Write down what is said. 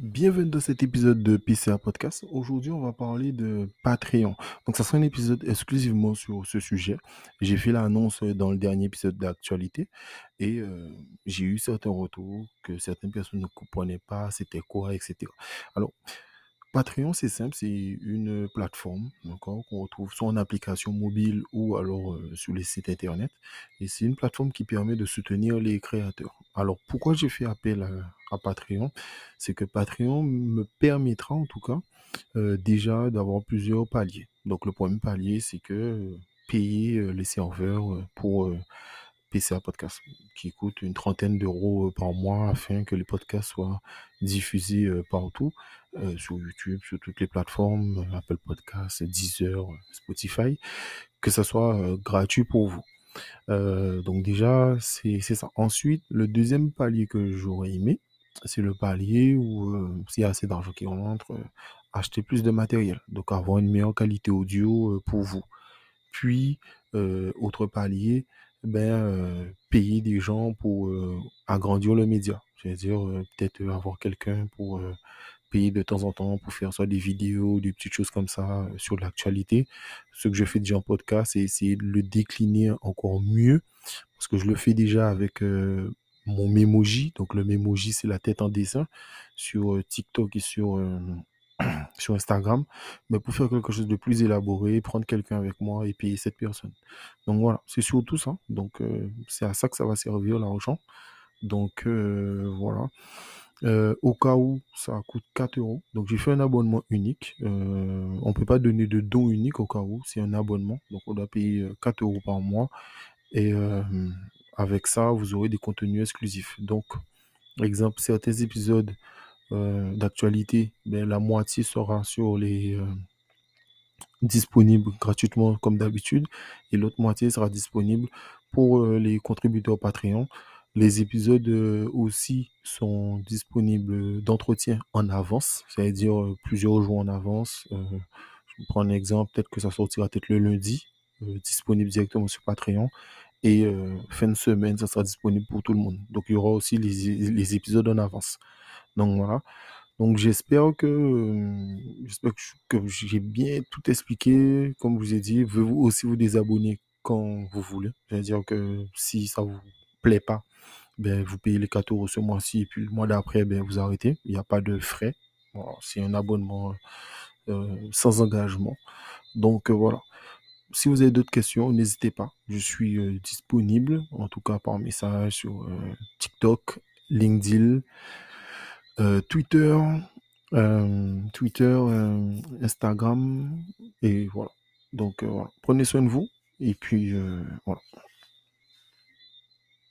Bienvenue dans cet épisode de PCA Podcast. Aujourd'hui, on va parler de Patreon. Donc, ça sera un épisode exclusivement sur ce sujet. J'ai fait l'annonce dans le dernier épisode d'actualité et euh, j'ai eu certains retours que certaines personnes ne comprenaient pas, c'était quoi, etc. Alors, Patreon, c'est simple, c'est une plateforme, qu'on retrouve soit en application mobile ou alors euh, sur les sites internet. Et c'est une plateforme qui permet de soutenir les créateurs. Alors, pourquoi j'ai fait appel à, Patreon? C'est que Patreon me permettra en tout cas euh, déjà d'avoir plusieurs paliers. Donc, le premier palier, c'est que euh, payer euh, les serveurs pour PCA Podcast, qui coûte une trentaine d'euros par mois afin que les podcasts soient diffusés partout, sur YouTube, sur toutes les plateformes, Apple Podcasts, Deezer, Spotify, que ça soit gratuit pour vous. Donc déjà, c'est ça. Ensuite, le deuxième palier que j'aurais aimé, c'est le palier où euh, s'il y a assez d'argent qui rentre, euh, acheter plus de matériel, donc avoir une meilleure qualité audio euh, pour vous. Puis, autre palier, ben, payer des gens pour agrandir le média. C'est-à-dire peut-être avoir quelqu'un pour payer de temps en temps pour faire soit des vidéos, des petites choses comme ça sur l'actualité. Ce que je fais déjà en podcast, c'est essayer de le décliner encore mieux parce que je le fais déjà avec mon Memoji. Donc le Memoji, c'est la tête en dessin sur euh, TikTok et sur, euh, sur Instagram. Mais pour faire quelque chose de plus élaboré, prendre quelqu'un avec moi et payer cette personne. Donc voilà, c'est surtout ça. Donc euh, c'est à ça que ça va servir l'argent. Donc voilà. Au cas où ça coûte 4 euros. Donc j'ai fait un abonnement unique. On peut pas donner de don unique au cas où. C'est un abonnement. Donc on doit payer euh, 4 euros par mois. Et avec ça, vous aurez des contenus exclusifs. Donc, exemple, certains épisodes euh, d'actualité, ben, la moitié sera sur les euh, disponibles gratuitement comme d'habitude et l'autre moitié sera disponible pour euh, les contributeurs Patreon. Les épisodes euh, aussi sont disponibles d'entretien en avance, c'est-à-dire plusieurs jours en avance. Je prends un exemple, peut-être que ça sortira peut-être le lundi, disponible directement sur Patreon. Et euh, fin de semaine, ça sera disponible pour tout le monde. Donc il y aura aussi les, les épisodes en avance. Donc voilà. Donc j'espère que, euh, j'espère que, j'ai bien tout expliqué. Comme je vous ai dit, vous aussi vous désabonner quand vous voulez. C'est-à-dire que si ça vous plaît pas, ben, vous payez les 4 euros ce mois-ci et puis le mois d'après, ben, vous arrêtez. Il n'y a pas de frais. C'est un abonnement euh, sans engagement. Donc voilà. Si vous avez d'autres questions, n'hésitez pas. Je suis euh, disponible, en tout cas par message sur euh, TikTok, LinkedIn, euh, Twitter, Twitter, Instagram, et voilà. Donc voilà. Prenez soin de vous, et puis voilà.